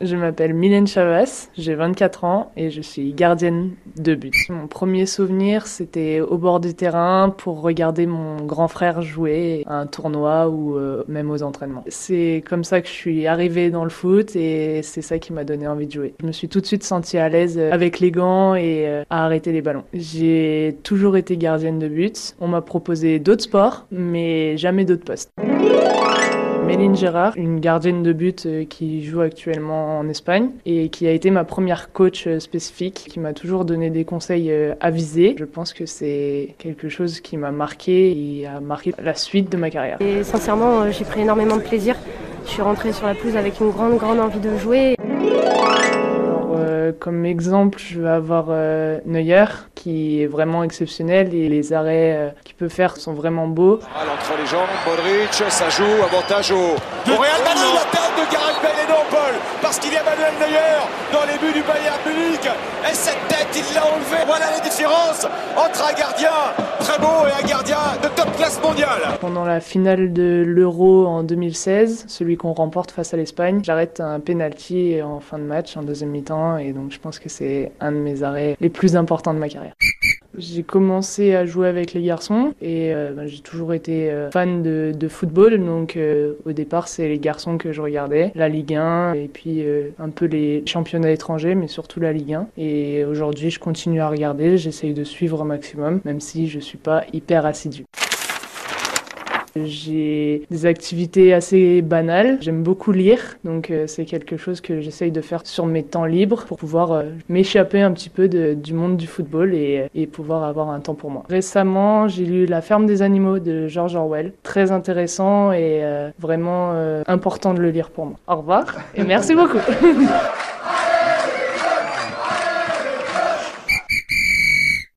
Je m'appelle Mylène Chavas, j'ai 24 ans et je suis gardienne de but. Mon premier souvenir, c'était au bord du terrain pour regarder mon grand frère jouer à un tournoi ou euh, même aux entraînements. C'est comme ça que je suis arrivée dans le foot et c'est ça qui m'a donné envie de jouer. Je me suis tout de suite sentie à l'aise avec les gants et euh, à arrêter les ballons. J'ai toujours été gardienne de but. On m'a proposé d'autres sports, mais jamais d'autres postes. Méline Gérard, une gardienne de but euh, qui joue actuellement en Espagne et qui a été ma première coach euh, spécifique, qui m'a toujours donné des conseils euh, avisés. Je pense que c'est quelque chose qui m'a marqué et a marqué la suite de ma carrière. Et sincèrement, j'ai pris énormément de plaisir. Je suis rentrée sur la pelouse avec une grande, grande envie de jouer. Comme exemple, je vais avoir Neuer, qui est vraiment exceptionnel et les arrêts qu'il peut faire sont vraiment beaux. Entre les jambes, Modric, ça joue, avantage au, au Real Madrid, la tête de Gareth Bale et non Paul, parce qu'il y a Manuel Neuer dans les buts du Bayern Munich, et cette tête, il l'a enlevée. Voilà les entre un gardien très beau et un gardien de top classe mondiale. Pendant la finale de l'Euro en 2016, celui qu'on remporte face à l'Espagne, j'arrête un penalty en fin de match, en deuxième mi-temps, et donc je pense que c'est un de mes arrêts les plus importants de ma carrière. J'ai commencé à jouer avec les garçons et euh, ben, j'ai toujours été euh, fan de, de, football. Donc euh, au départ, c'est les garçons que je regardais, la Ligue 1 et puis un peu les championnats étrangers, mais surtout la Ligue 1. Et aujourd'hui, je continue à regarder, j'essaye de suivre au maximum, même si je suis pas hyper assidu. J'ai des activités assez banales. J'aime beaucoup lire, donc euh, c'est quelque chose que j'essaye de faire sur mes temps libres pour pouvoir euh, m'échapper un petit peu du monde du football et, et, pouvoir avoir un temps pour moi. Récemment, j'ai lu La ferme des animaux de George Orwell. Très intéressant et euh, vraiment important de le lire pour moi. Au revoir et merci beaucoup.